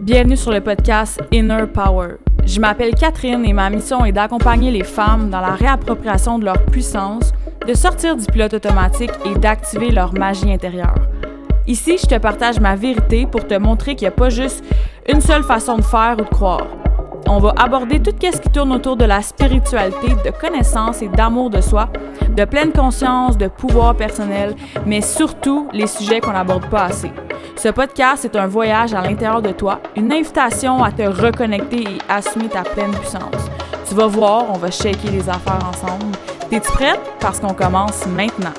Bienvenue sur le podcast Inner Power. Je m'appelle Catherine et ma mission est d'accompagner les femmes dans la réappropriation de leur puissance, de sortir du pilote automatique et d'activer leur magie intérieure. Ici, je te partage ma vérité pour te montrer qu'il n'y a pas juste une seule façon de faire ou de croire. On va aborder tout ce qui tourne autour de la spiritualité, de connaissance et d'amour de soi, de pleine conscience, de pouvoir personnel, mais surtout les sujets qu'on n'aborde pas assez. Ce podcast est un voyage à l'intérieur de toi, une invitation à te reconnecter et assumer ta pleine puissance. Tu vas voir, on va shaker les affaires ensemble. T'es-tu prête? Parce qu'on commence maintenant.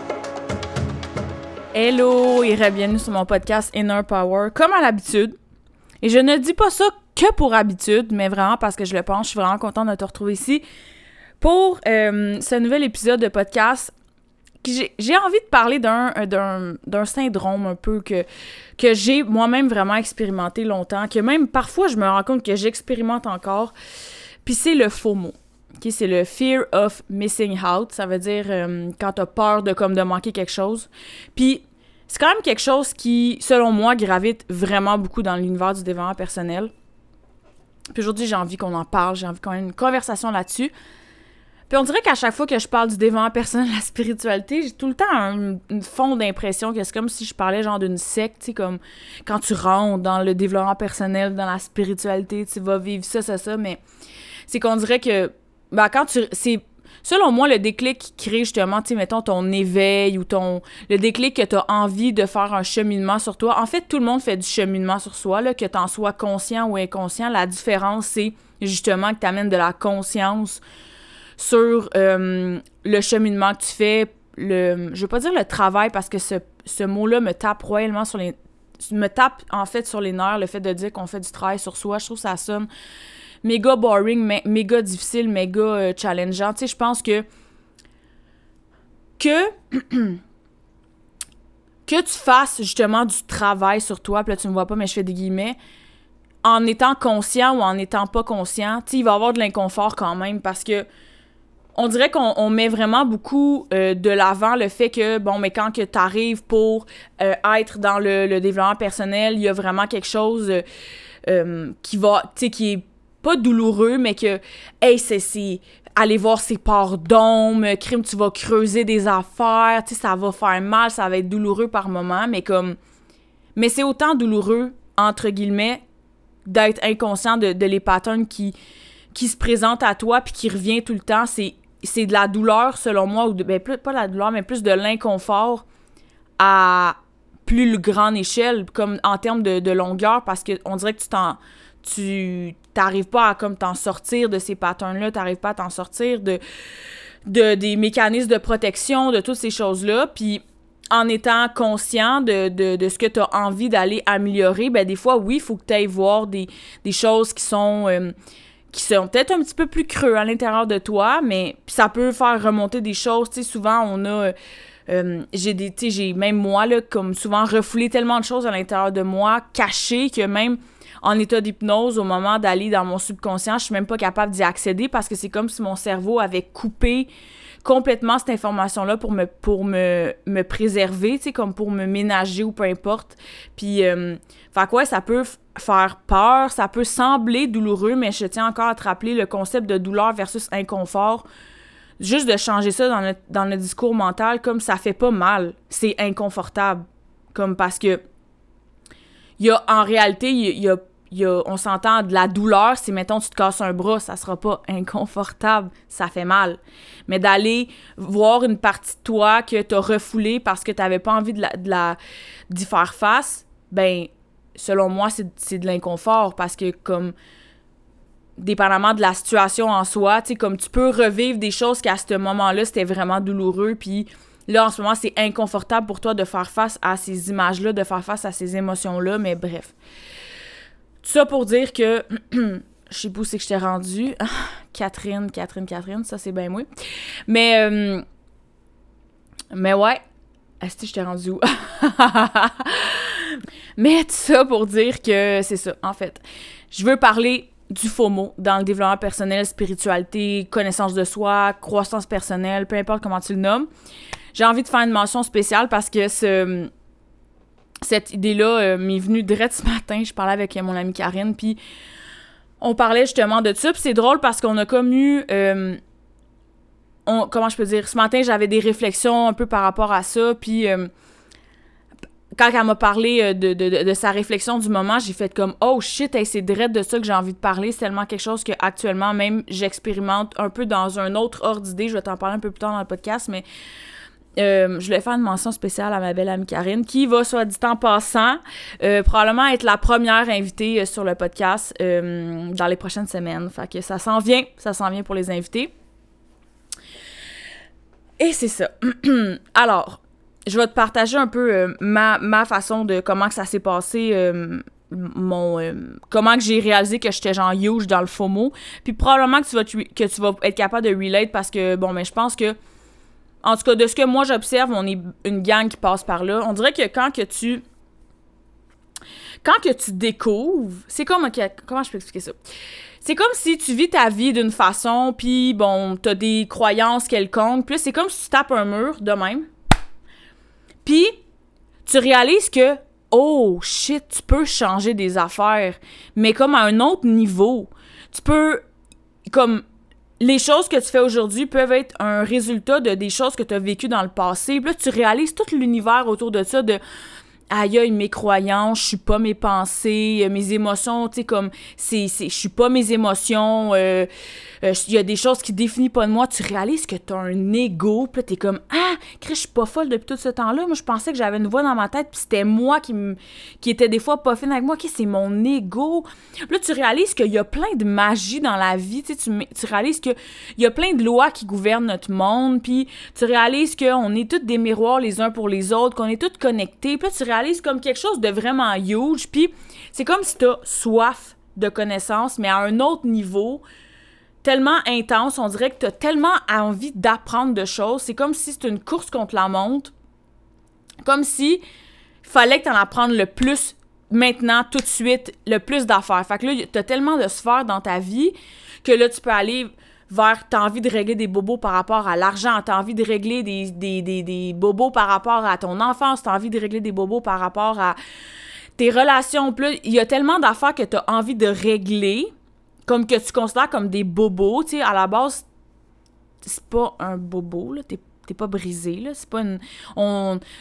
Hello et bienvenue sur mon podcast Inner Power, comme à l'habitude. Et je ne dis pas ça que pour habitude, mais vraiment parce que je le pense. Je suis vraiment contente de te retrouver ici pour euh, ce nouvel épisode de podcast j'ai envie de parler euh, d'un syndrome un peu que, que j'ai moi-même vraiment expérimenté longtemps, que même parfois je me rends compte que j'expérimente encore. Puis c'est le FOMO. Okay, c'est le fear of missing out. Ça veut dire euh, quand t'as peur de comme de manquer quelque chose. Puis c'est quand même quelque chose qui, selon moi, gravite vraiment beaucoup dans l'univers du développement personnel. Puis aujourd'hui, j'ai envie qu'on en parle, j'ai envie qu'on ait une conversation là-dessus. Puis on dirait qu'à chaque fois que je parle du développement personnel, la spiritualité, j'ai tout le temps un, fond d'impression que c'est comme si je parlais genre d'une secte, tu sais, comme quand tu rentres dans le développement personnel, dans la spiritualité, tu vas vivre ça, ça, ça, mais c'est qu'on dirait que, bah quand tu, c'est selon moi, le déclic qui crée justement, tu mettons, ton éveil ou ton. Le déclic que tu as envie de faire un cheminement sur toi. En fait, tout le monde fait du cheminement sur soi, là, que tu en sois conscient ou inconscient. La différence, c'est justement que tu amènes de la conscience sur euh, le cheminement que tu fais, le, je veux pas dire le travail parce que ce, ce mot-là me tape royalement sur les me tape en fait sur les nerfs le fait de dire qu'on fait du travail sur soi, je trouve que ça sonne méga boring, méga difficile, méga euh, challengeant. Tu sais, je pense que que que tu fasses justement du travail sur toi, puis là tu me vois pas mais je fais des guillemets en étant conscient ou en étant pas conscient, tu il va y avoir de l'inconfort quand même parce que on dirait qu'on met vraiment beaucoup euh, de l'avant le fait que, bon, mais quand que tu arrives pour euh, être dans le, développement personnel, il y a vraiment quelque chose euh, qui va, tu sais, qui est pas douloureux, mais que, hey, c'est aller voir ses parts d'ombre, crime, tu vas creuser des affaires, tu sais, ça va faire mal, ça va être douloureux par moment, mais comme. Mais c'est autant douloureux, entre guillemets, d'être inconscient de, les patterns qui, qui se présentent à toi puis qui revient tout le temps. C'est de la douleur, selon moi, ou de, ben, plus, pas la douleur, mais plus de l'inconfort à plus grande échelle, comme en termes de, longueur, parce qu'on dirait que tu t'en. Tu t'arrives pas à comme t'en sortir de ces patterns-là, t'arrives pas à t'en sortir de, de des mécanismes de protection, de toutes ces choses-là. Puis en étant conscient de, de, ce que tu as envie d'aller améliorer, ben des fois, oui, il faut que tu ailles voir des, choses qui sont. Euh, qui sont peut-être un petit peu plus creux à l'intérieur de toi, mais ça peut faire remonter des choses. Tu sais, souvent, on a. Euh, euh, j'ai des. J'ai même moi, là, comme souvent, refoulé tellement de choses à l'intérieur de moi, cachées, que même en état d'hypnose, au moment d'aller dans mon subconscient, je suis même pas capable d'y accéder parce que c'est comme si mon cerveau avait coupé complètement cette information-là pour me, pour me, me préserver, tu sais, comme pour me ménager ou peu importe. Puis, euh, quoi, ça peut faire peur, ça peut sembler douloureux, mais je tiens encore à te rappeler le concept de douleur versus inconfort. Juste de changer ça dans le, dans discours mental, comme ça fait pas mal, c'est inconfortable. Comme parce que, y a, en réalité, il y a on s'entend de la douleur, si mettons tu te casses un bras, ça sera pas inconfortable, ça fait mal. Mais d'aller voir une partie de toi que tu as refoulée parce que tu n'avais pas envie de d'y faire face, ben selon moi, c'est, de l'inconfort parce que comme dépendamment de la situation en soi, tu sais comme tu peux revivre des choses qu'à ce moment-là, c'était vraiment douloureux puis là en ce moment, c'est inconfortable pour toi de faire face à ces images-là, de faire face à ces émotions-là, mais bref. Tout ça pour dire que je sais pas où c'est que je t'ai rendu. Catherine, Catherine, Catherine, ça c'est bien moi. Mais euh, mais ouais, est-ce que je t'ai rendu où? Mais tout ça pour dire que c'est ça en fait. Je veux parler du FOMO dans le développement personnel, spiritualité, connaissance de soi, croissance personnelle, peu importe comment tu le nommes. J'ai envie de faire une mention spéciale parce que ce cette idée-là euh, m'est venue direct ce matin. Je parlais avec mon amie Karine, puis on parlait justement de ça. Puis c'est drôle parce qu'on a comme eu... Euh, comment je peux dire? Ce matin, j'avais des réflexions un peu par rapport à ça, puis... Euh, quand elle m'a parlé de, sa réflexion du moment, j'ai fait comme oh shit, c'est direct de ça que j'ai envie de parler. C'est tellement quelque chose que actuellement même j'expérimente un peu dans un autre ordre d'idée. Je vais t'en parler un peu plus tard dans le podcast, mais euh, je voulais faire une mention spéciale à ma belle amie Karine, qui va, soit dit en passant, euh, probablement être la première invitée euh, sur le podcast dans les prochaines semaines. Fait que ça s'en vient, ça s'en vient pour les invités. Et c'est ça. Alors, je vais te partager un peu ma, ma, façon de comment que ça s'est passé mon comment que j'ai réalisé que j'étais genre huge dans le FOMO puis probablement que tu vas que tu vas être capable de relate parce que bon mais je pense que en tout cas, de ce que moi j'observe, on est une gang qui passe par là. On dirait que quand que tu. Quand que tu découvres, c'est comme. comment je peux expliquer ça? C'est comme si tu vis ta vie d'une façon, puis bon, t'as des croyances quelconques, puis c'est comme si tu tapes un mur de même. Puis tu réalises que, oh shit, tu peux changer des affaires, mais comme à un autre niveau. Tu peux, comme, les choses que tu fais aujourd'hui peuvent être un résultat de des choses que tu as vécues dans le passé. Puis là, tu réalises tout l'univers autour de ça, de aïe aïe mes croyances, je suis pas mes pensées, euh, mes émotions, tu sais comme c'est c'est je suis pas mes émotions, euh, euh, il y a des choses qui définissent pas de moi, tu réalises que tu as un ego, puis t'es comme ah, Chris, je suis pas folle depuis tout ce temps-là, moi je pensais que j'avais une voix dans ma tête, puis c'était moi qui qui était des fois pas fine avec moi, qui c'est mon ego. Là tu réalises qu'il y a plein de magie dans la vie, tu tu réalises que il y a plein de lois qui gouvernent notre monde, puis tu réalises qu'on est tous des miroirs les uns pour les autres, qu'on est tous connectés, puis tu réalises comme quelque chose de vraiment huge. Puis c'est comme si t'as soif de connaissances, mais à un autre niveau, tellement intense. On dirait que t'as tellement envie d'apprendre de choses. C'est comme si c'était une course contre la montre. Comme si fallait que t'en apprennes le plus maintenant, tout de suite, le plus d'affaires. Fait que là, t'as tellement de sphères dans ta vie que là, tu peux aller vers t'as envie de régler des bobos par rapport à l'argent, t'as envie de régler des, bobos par rapport à ton enfance, t'as envie de régler des bobos par rapport à tes relations. Il y a tellement d'affaires que t'as envie de régler, comme que tu considères comme des bobos, tu sais, à la base, c'est pas un bobo, là, t'es pas brisé, là. C'est pas une,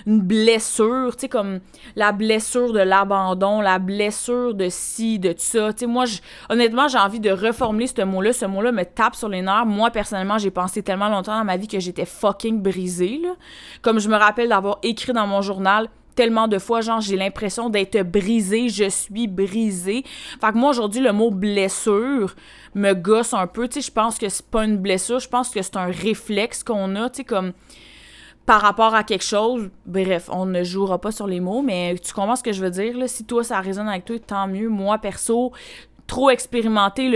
une blessure, tu sais, comme la blessure de l'abandon, la blessure de ci, de ça. Tu sais, moi, honnêtement, j'ai envie de reformuler ce mot-là. Ce mot-là me tape sur les nerfs. Moi, personnellement, j'ai pensé tellement longtemps dans ma vie que j'étais fucking brisée, là. Comme je me rappelle d'avoir écrit dans mon journal tellement de fois, genre, j'ai l'impression d'être brisée, je suis brisée. Fait que moi, aujourd'hui, le mot blessure me gosse un peu. Tu sais, je pense que c'est pas une blessure, je pense que c'est un réflexe qu'on a, tu sais, comme par rapport à quelque chose. Bref, on ne jouera pas sur les mots, mais tu comprends ce que je veux dire, là? Si toi, ça résonne avec toi, tant mieux. Moi, perso, trop expérimenté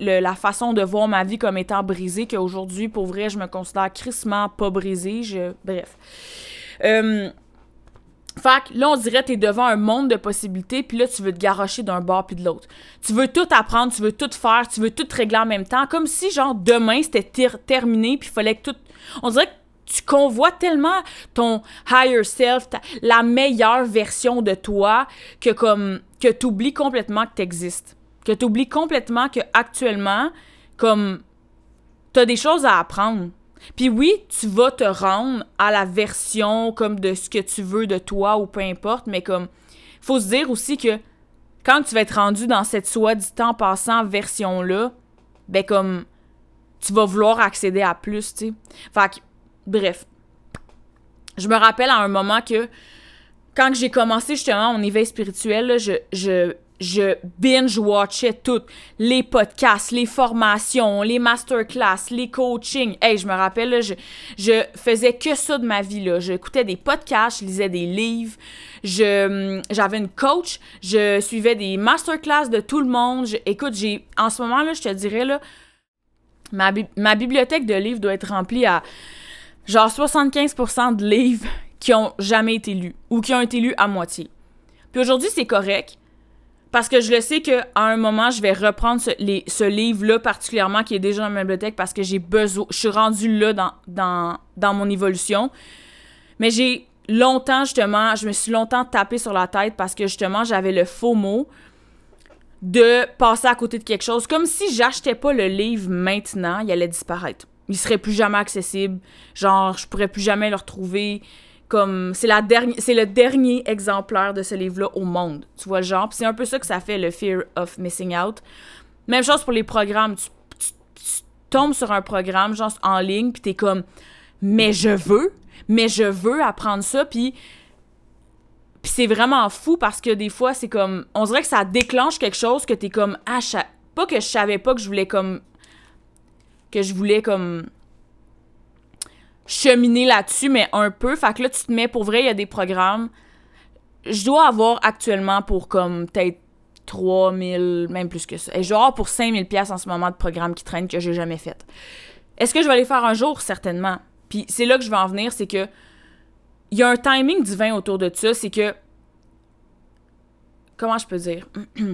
la façon de voir ma vie comme étant brisée qu'aujourd'hui, pour vrai, je me considère crissement pas brisée. Bref. Euh, fait que là, on dirait que t'es devant un monde de possibilités, puis là, tu veux te garrocher d'un bord puis de l'autre. Tu veux tout apprendre, tu veux tout faire, tu veux tout régler en même temps, comme si, genre, demain, c'était terminé, puis fallait que tout... On dirait que tu convois tellement ton higher self, la meilleure version de toi, que comme... que t'oublies complètement que t'existes. Que t'oublies complètement que actuellement, comme... T'as des choses à apprendre. Puis oui, tu vas te rendre à la version comme de ce que tu veux de toi ou peu importe, mais comme faut se dire aussi que quand tu vas être rendu dans cette soi-dit en passant version-là, ben comme tu vas vouloir accéder à plus, tu sais. Fait bref. Je me rappelle à un moment que quand j'ai commencé justement mon éveil spirituel, je je binge-watchais tout. Les podcasts, les formations, les masterclass, les coachings. Hey, je me rappelle, je, je faisais que ça de ma vie. Là. J'écoutais des podcasts, je lisais des livres, je, j'avais une coach, je suivais des masterclass de tout le monde. écoute, j'ai en ce moment, là, je te dirais, là, ma, ma bibliothèque de livres doit être remplie à genre 75% de livres qui ont jamais été lus ou qui ont été lus à moitié. Puis aujourd'hui, c'est correct parce que je le sais qu'à un moment, je vais reprendre ce, livre-là particulièrement qui est déjà dans ma bibliothèque parce que j'ai besoin. Je suis rendue là dans, dans, dans mon évolution. Mais j'ai longtemps, justement, je me suis longtemps tapé sur la tête parce que, justement, j'avais le faux mot de passer à côté de quelque chose. Comme si j'achetais pas le livre maintenant, il allait disparaître. Il serait plus jamais accessible. Genre, je pourrais plus jamais le retrouver. Comme, c'est la dernière, c'est le dernier exemplaire de ce livre-là au monde. Tu vois genre? c'est un peu ça que ça fait, le fear of missing out. Même chose pour les programmes. Tu, tombes sur un programme, genre, en ligne, puis t'es comme, mais je veux, mais je veux apprendre ça, puis c'est vraiment fou parce que des fois, c'est comme. On dirait que ça déclenche quelque chose que t'es comme. Ah, pas que je savais pas que je voulais comme. Que je voulais comme. Cheminer là-dessus, mais un peu. Fait que là, tu te mets. Pour vrai, il y a des programmes. Je dois avoir actuellement pour comme peut-être 3000, même plus que ça. Et je dois avoir pour 5000 pièces en ce moment de programmes qui traînent que j'ai jamais fait. Est-ce que je vais les faire un jour? Certainement. Puis c'est là que je vais en venir, c'est que il y a un timing divin autour de ça, c'est que comment je peux dire?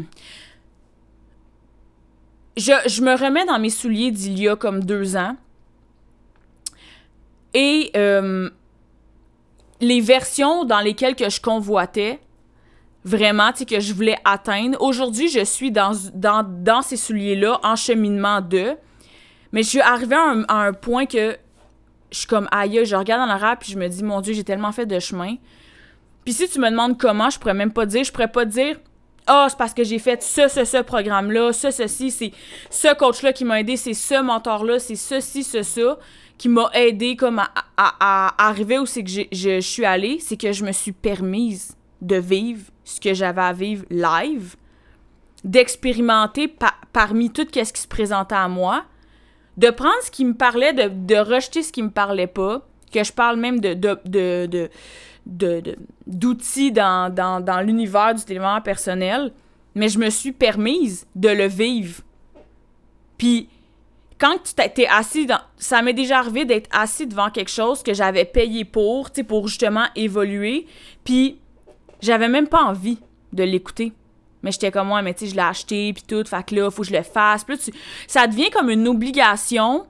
Je, me remets dans mes souliers d'il y a comme deux ans et euh, les versions dans lesquelles que je convoitais vraiment, tu que je voulais atteindre. Aujourd'hui, je suis dans, dans, dans ces souliers-là, en cheminement de. Mais je suis arrivée à un, point que je suis comme aïe, je regarde en arrière puis je me dis mon dieu, j'ai tellement fait de chemin. Puis si tu me demandes comment, je pourrais même pas dire, je pourrais pas dire ah, oh, c'est parce que j'ai fait ce, ce, ce programme-là, ce, ceci, c'est ce coach-là qui m'a aidé, c'est ce mentor-là, c'est ceci, ce, ça, qui m'a aidé comme à, arriver où c'est que je, suis allée, c'est que je me suis permise de vivre ce que j'avais à vivre live, d'expérimenter parmi tout ce qui se présentait à moi, de prendre ce qui me parlait, de, rejeter ce qui me parlait pas, que je parle même de, de, de d'outils dans, dans, dans l'univers du développement personnel, mais je me suis permise de le vivre. Puis, quand tu t'es assis dans... Ça m'est déjà arrivé d'être assis devant quelque chose que j'avais payé pour, tu sais, pour justement évoluer, puis j'avais même pas envie de l'écouter. Mais j'étais comme, moi, mais tu sais, je l'ai acheté, puis tout, fait que là, faut que je le fasse. Ça devient comme une obligation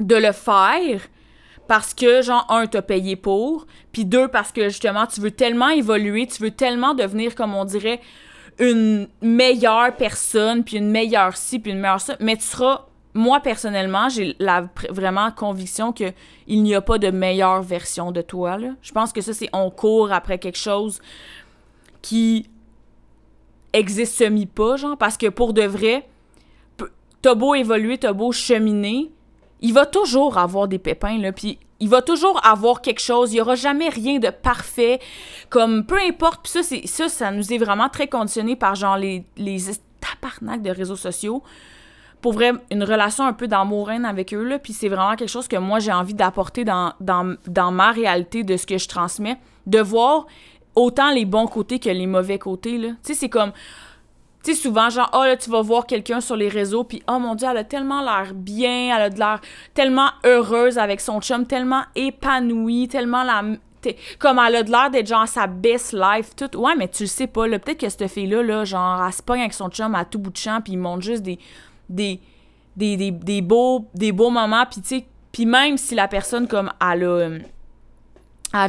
de le faire parce que, genre, un, t'as payé pour, puis deux, parce que, justement, tu veux tellement évoluer, tu veux tellement devenir, comme on dirait, une meilleure personne, puis une meilleure ci, puis une meilleure ça, mais tu seras... Moi, personnellement, j'ai la vraiment conviction qu'il n'y a pas de meilleure version de toi. Je pense que ça, c'est on court après quelque chose qui existe semi pas, genre, parce que pour de vrai, t'as beau évoluer, t'as beau cheminer, il va toujours avoir des pépins, là, puis il va toujours avoir quelque chose, il y aura jamais rien de parfait, comme, peu importe, puis ça, ça, ça nous est vraiment très conditionné par, genre, les, les tabarnak de réseaux sociaux, pour vrai, une relation un peu d'amour avec eux, là, puis c'est vraiment quelque chose que moi, j'ai envie d'apporter dans, dans, dans ma réalité de ce que je transmets, de voir autant les bons côtés que les mauvais côtés, là. Tu sais, c'est comme... Tu sais, souvent, genre, oh là, tu vas voir quelqu'un sur les réseaux, puis oh mon Dieu, elle a tellement l'air bien, elle a de l'air tellement heureuse avec son chum, tellement épanouie, tellement la. Comme elle a de l'air d'être genre sa best life, tout. Ouais, mais tu le sais pas, là. Peut-être que cette fille-là, là, genre, elle se pogne avec son chum à tout bout de champ, puis il montre juste des. Des. des, des, des beaux, des beaux moments, puis tu sais. Puis même si la personne, comme, elle a euh,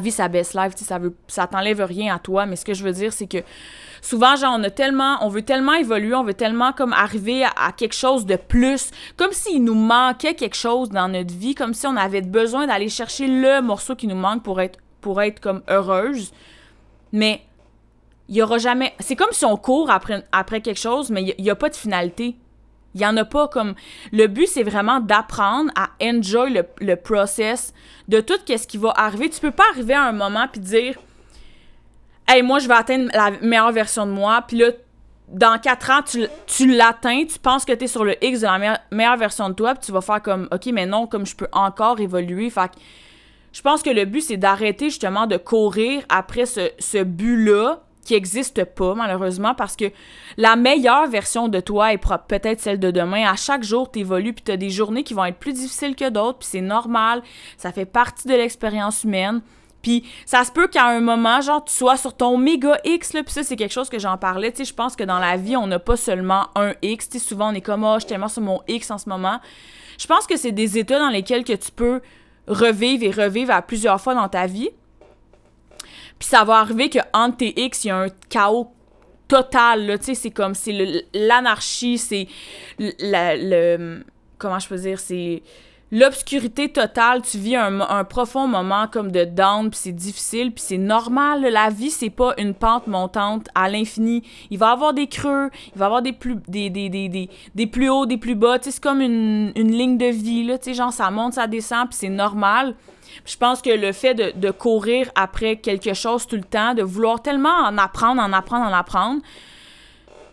vie sa best life, ça veut ça t'enlève rien à toi, mais ce que je veux dire c'est que souvent genre on a tellement on veut tellement évoluer, on veut tellement comme arriver à, quelque chose de plus, comme s'il nous manquait quelque chose dans notre vie, comme si on avait besoin d'aller chercher le morceau qui nous manque pour être pour être comme heureuse. Mais il y aura jamais c'est comme si on court après après quelque chose mais il y, a pas de finalité. Il y en a pas comme. Le but, c'est vraiment d'apprendre à enjoy le, le, process de tout ce qui va arriver. Tu peux pas arriver à un moment puis dire Hey, moi, je vais atteindre la meilleure version de moi. Puis là, dans quatre ans, tu, tu l'atteins, tu penses que tu es sur le X de la meilleure, version de toi, puis tu vas faire comme OK, mais non, comme je peux encore évoluer. Fait je pense que le but, c'est d'arrêter justement de courir après ce, ce but-là qui n'existe pas, malheureusement, parce que la meilleure version de toi est peut-être celle de demain. À chaque jour, tu évolues, puis tu as des journées qui vont être plus difficiles que d'autres, puis c'est normal. Ça fait partie de l'expérience humaine. Puis ça se peut qu'à un moment, genre, tu sois sur ton méga X, là, puis ça, c'est quelque chose que j'en parlais, tu sais, je pense que dans la vie, on n'a pas seulement un X, tu sais, souvent, on est comme, oh, je suis tellement sur mon X en ce moment. Je pense que c'est des états dans lesquels que tu peux revivre et revivre à plusieurs fois dans ta vie. Puis ça va arriver que entre tes X, il y a un chaos total, là, tu sais, c'est comme, c'est l'anarchie, c'est le, comment je peux dire, c'est l'obscurité totale, tu vis un, profond moment comme de down, puis c'est difficile, puis c'est normal. La vie, c'est pas une pente montante à l'infini. Il va y avoir des creux, il va y avoir des plus, des, des, des, des, plus hauts, des plus bas. c'est comme une, une, ligne de vie, là. Tu sais, genre, ça monte, ça descend, puis c'est normal. Je pense que le fait de, de, courir après quelque chose tout le temps, de vouloir tellement en apprendre, en apprendre, en apprendre,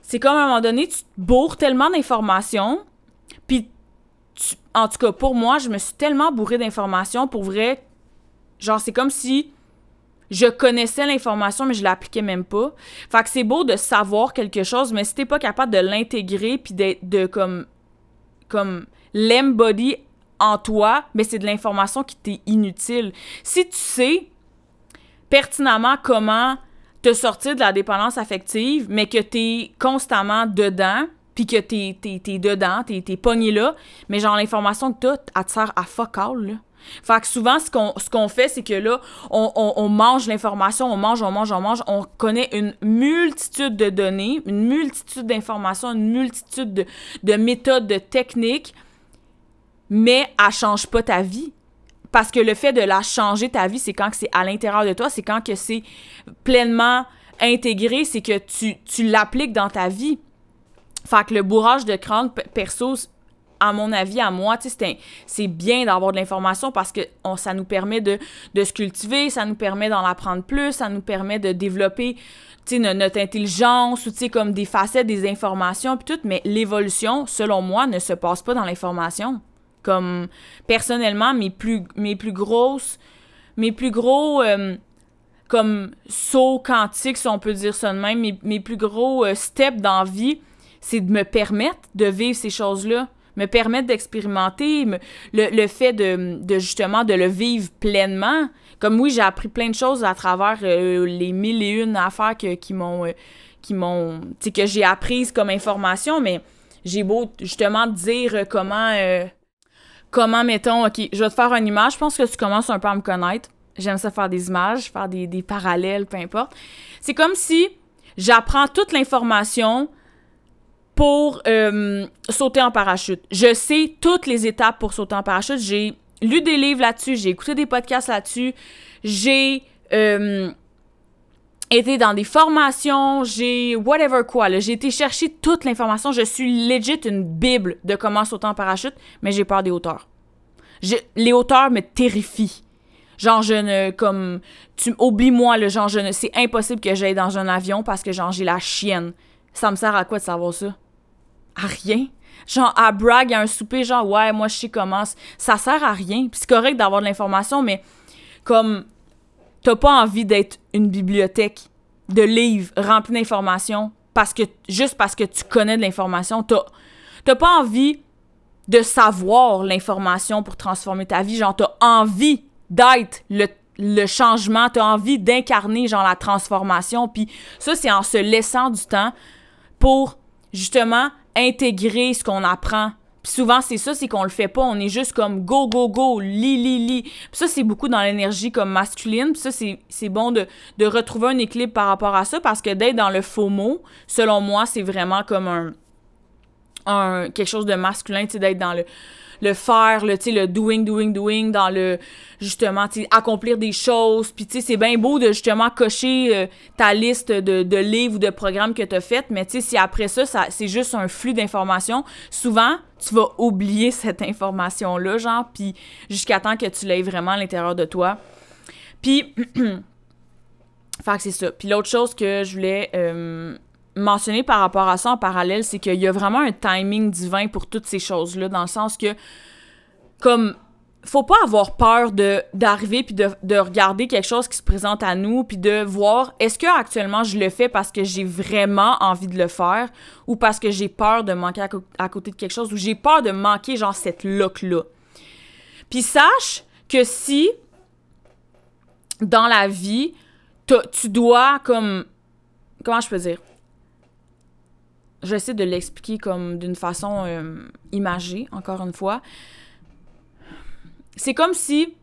c'est comme à un moment donné, tu te bourres tellement d'informations, puis en tout cas, pour moi, je me suis tellement bourrée d'informations, pour vrai, genre, c'est comme si je connaissais l'information, mais je l'appliquais même pas. Fait que c'est beau de savoir quelque chose, mais si t'es pas capable de l'intégrer, puis de, de, comme, comme l'embody en toi, mais c'est de l'information qui t'est inutile. Si tu sais pertinemment comment te sortir de la dépendance affective, mais que t'es constamment dedans, puis que t'es, es, dedans, t'es, es pogné là, mais genre l'information que t'as, elle te sert à fuck all. Fait que souvent, ce qu'on, ce fait, c'est que là, on, on, mange l'information, on mange, on mange, on mange, on connaît une multitude de données, une multitude d'informations, une multitude de, de méthodes, de techniques, mais elle change pas ta vie. Parce que le fait de la changer ta vie, c'est quand c'est à l'intérieur de toi, c'est quand c'est pleinement intégré, c'est que tu, tu l'appliques dans ta vie. Fait que le bourrage de crâne perso, à mon avis, à moi, c'est bien d'avoir de l'information parce que ça nous permet de, de, se cultiver, ça nous permet d'en apprendre plus, ça nous permet de développer notre intelligence ou comme des facettes des informations puis tout, mais l'évolution, selon moi, ne se passe pas dans l'information. Comme personnellement, mes plus, mes mes plus gros euh, comme sauts quantiques, si on peut dire ça de même, mes, plus gros euh, steps dans vie, c'est de me permettre de vivre ces choses-là, me permettre d'expérimenter, le, fait de, justement de le vivre pleinement. Comme oui, j'ai appris plein de choses à travers euh, les mille et une affaires qui m'ont qui m'ont que j'ai apprises comme information, mais j'ai beau justement dire comment comment, mettons, OK, je vais te faire une image. Je pense que tu commences un peu à me connaître. J'aime ça faire des images, faire des, parallèles, peu importe. C'est comme si j'apprends toute l'information pour euh, sauter en parachute. Je sais toutes les étapes pour sauter en parachute. J'ai lu des livres là-dessus, j'ai écouté des podcasts là-dessus, j'ai euh, été dans des formations, j'ai whatever quoi. J'ai été chercher toute l'information. Je suis legit une bible de comment sauter en parachute, mais j'ai peur des hauteurs. les hauteurs me terrifient. Genre, je ne, comme, tu, oublie-moi, le genre, je ne, c'est impossible que j'aille dans un avion parce que, genre, j'ai la chienne. Ça me sert à quoi de savoir ça? À rien. Genre, à brag, à un souper, genre, ouais, moi, je sais comment. Ça sert à rien. Puis c'est correct d'avoir de l'information, mais, comme, t'as pas envie d'être une bibliothèque de livres remplis d'informations juste parce que tu connais de l'information, t'as t'as pas envie de savoir l'information pour transformer ta vie, genre t'as envie d'être le, le changement, t'as envie d'incarner la transformation, puis ça c'est en se laissant du temps pour justement intégrer ce qu'on apprend souvent, c'est ça, c'est qu'on le fait pas. On est juste comme go, go, go, li, li, li. Puis ça, c'est beaucoup dans l'énergie comme masculine. Puis ça, c'est bon de, de retrouver un équilibre par rapport à ça parce que d'être dans le faux mot, selon moi, c'est vraiment comme un, un quelque chose de masculin, tu d'être dans le le faire, le, le doing, doing, doing, dans le, justement, accomplir des choses. Puis, tu sais, c'est bien beau de, justement, cocher euh, ta liste de, de, livres ou de programmes que tu as fait, mais, tu si après ça, ça c'est juste un flux d'informations, souvent, tu vas oublier cette information-là, genre, puis jusqu'à temps que tu l'aies vraiment à l'intérieur de toi. Puis, fait que c'est ça. Puis l'autre chose que je voulais euh, mentionner par rapport à ça en parallèle, c'est qu'il y a vraiment un timing divin pour toutes ces choses-là, dans le sens que, comme, faut pas avoir peur d'arriver puis de, de, regarder quelque chose qui se présente à nous puis de voir est-ce que actuellement je le fais parce que j'ai vraiment envie de le faire ou parce que j'ai peur de manquer à, côté de quelque chose ou j'ai peur de manquer genre cette look là. Puis sache que si dans la vie tu dois comme comment je peux dire? J'essaie de l'expliquer comme d'une façon euh, imagée, encore une fois. C'est comme si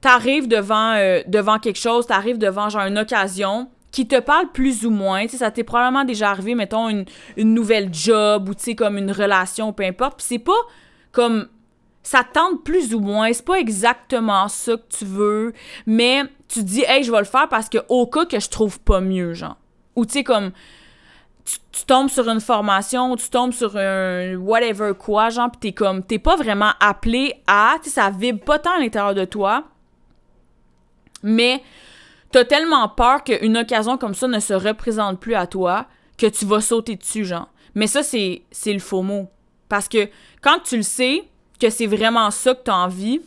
t'arrives devant, euh, devant quelque chose, t'arrives devant genre une occasion qui te parle plus ou moins, tu sais, ça t'est probablement déjà arrivé, mettons, une, une nouvelle job ou, tu sais, comme une relation, peu importe, puis c'est pas comme ça tente plus ou moins, c'est pas exactement ça que tu veux, mais tu dis hey, je vais le faire parce que au cas que je trouve pas mieux genre. Ou tu sais comme tu, tombes sur une formation, tu tombes sur un whatever quoi genre pis t'es comme t'es pas vraiment appelé à, tu ça vibre pas tant à l'intérieur de toi. Mais t'as tellement peur qu'une occasion comme ça ne se représente plus à toi que tu vas sauter dessus genre. Mais ça c'est c'est le faux mot parce que quand tu le sais, que c'est vraiment ça que tu as envie,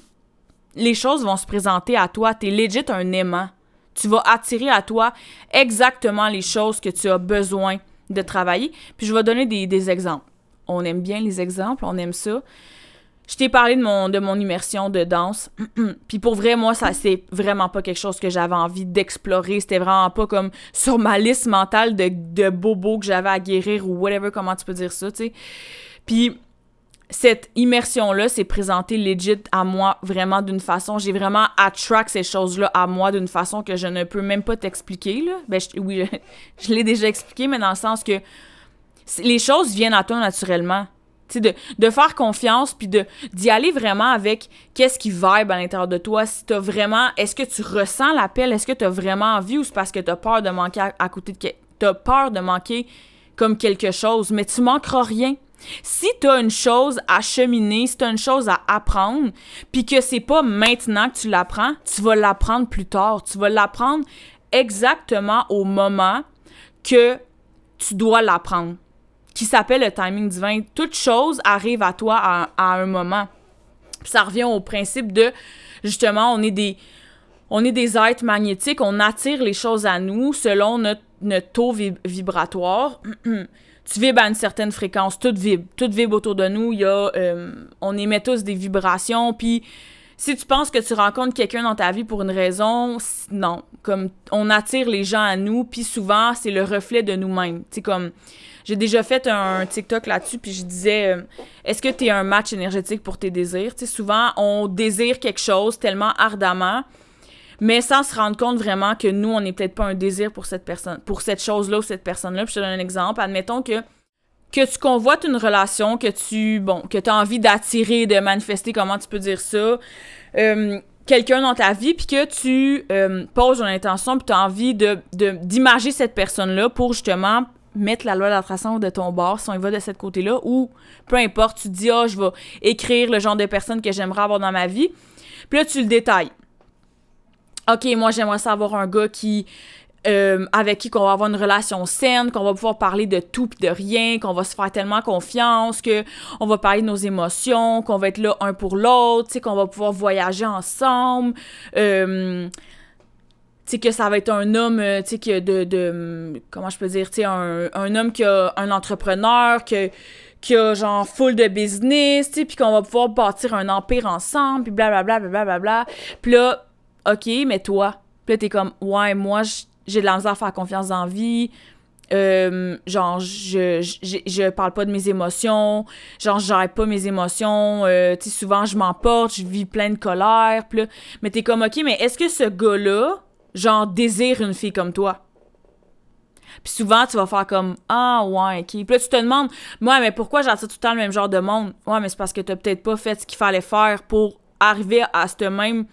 les choses vont se présenter à toi. Tu es legit un aimant. Tu vas attirer à toi exactement les choses que tu as besoin de travailler. Puis je vais donner des, exemples. On aime bien les exemples, on aime ça. Je t'ai parlé de mon, immersion de danse. Puis pour vrai, moi, ça, c'est vraiment pas quelque chose que j'avais envie d'explorer. C'était vraiment pas comme sur ma liste mentale de, de bobos que j'avais à guérir ou whatever, comment tu peux dire ça, tu sais. Puis cette immersion-là s'est présentée legit à moi vraiment d'une façon. J'ai vraiment attract ces choses-là à moi d'une façon que je ne peux même pas t'expliquer. Ben, oui, je, l'ai déjà expliqué, mais dans le sens que les choses viennent à toi naturellement. De, de faire confiance puis d'y aller vraiment avec qu'est-ce qui vibre à l'intérieur de toi si t'as vraiment est-ce que tu ressens l'appel? Est-ce que tu as vraiment envie ou c'est parce que tu as peur de manquer à, à côté de t'as peur de manquer comme quelque chose? Mais tu manqueras rien si tu as une chose à cheminer, si tu as une chose à apprendre, puis que c'est pas maintenant que tu l'apprends, tu vas l'apprendre plus tard. Tu vas l'apprendre exactement au moment que tu dois l'apprendre, qui s'appelle le timing divin. Toute chose arrive à toi à, un moment. ça revient au principe de, justement, on est des, on est des êtres magnétiques, on attire les choses à nous selon notre, taux vibratoire. tu vibres à une certaine fréquence, tout vibre, tout vibre autour de nous, euh, on émet tous des vibrations, puis si tu penses que tu rencontres quelqu'un dans ta vie pour une raison, non, comme on attire les gens à nous, puis souvent c'est le reflet de nous-mêmes, tu comme j'ai déjà fait un TikTok là-dessus, puis je disais, euh, est-ce que tu es un match énergétique pour tes désirs? Tu souvent, on désire quelque chose tellement ardemment mais sans se rendre compte vraiment que nous, on n'est peut-être pas un désir pour cette personne, pour cette chose-là ou cette personne-là. Puis je te donne un exemple. Admettons que que tu convoites une relation, que tu, bon, que as envie d'attirer, de manifester, comment tu peux dire ça, euh, quelqu'un dans ta vie, puis que tu euh, poses une intention, puis tu as envie de, d'imager cette personne-là pour justement mettre la loi d'attraction de ton bord si on y va de cette côté-là, ou peu importe, tu te dis, ah, je vais écrire le genre de personne que j'aimerais avoir dans ma vie, puis là, tu le détailles. OK, moi, j'aimerais savoir un gars qui. Euh, avec qui qu'on va avoir une relation saine, qu'on va pouvoir parler de tout et de rien, qu'on va se faire tellement confiance, que on va parler de nos émotions, qu'on va être là un pour l'autre, qu'on va pouvoir voyager ensemble. Euh, que ça va être un homme, euh, tu sais, de, de, comment je peux dire, tu un, un, homme qui a un entrepreneur, qui a genre full de business, tu sais, puis qu'on va pouvoir bâtir un empire ensemble, puis blablabla, blablabla, bla, bla. Puis là, OK, mais toi? Puis là, t'es comme, ouais, moi, j'ai de la misère à faire confiance dans la vie. Euh, genre, je, je, je, parle pas de mes émotions. Genre, je pas mes émotions. Euh, tu sais, souvent, je m'emporte, je vis plein de colère. Puis mais t'es comme, OK, mais est-ce que ce gars-là, genre, désire une fille comme toi? Puis souvent, tu vas faire comme Ah, ouais, ok. Puis là, tu te demandes, moi, mais pourquoi j'attire tout le temps le même genre de monde? Ouais, mais c'est parce que t'as peut-être pas fait ce qu'il fallait faire pour arriver à ce même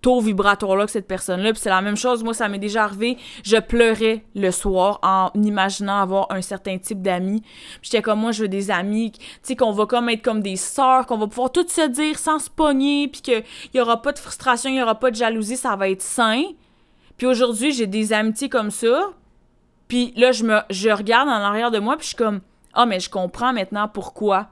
taux vibratoire-là que cette personne-là. Puis c'est la même chose, moi, ça m'est déjà arrivé. Je pleurais le soir en imaginant avoir un certain type d'amis. J'étais comme, moi, je veux des amis, tu sais, qu'on va comme être comme des sœurs, qu'on va pouvoir tout se dire sans se pogner, puis qu'il y aura pas de frustration, il y aura pas de jalousie, ça va être sain. Puis aujourd'hui, j'ai des amitiés comme ça. Puis là, je me je regarde en arrière de moi, puis je suis comme, ah, mais je comprends maintenant pourquoi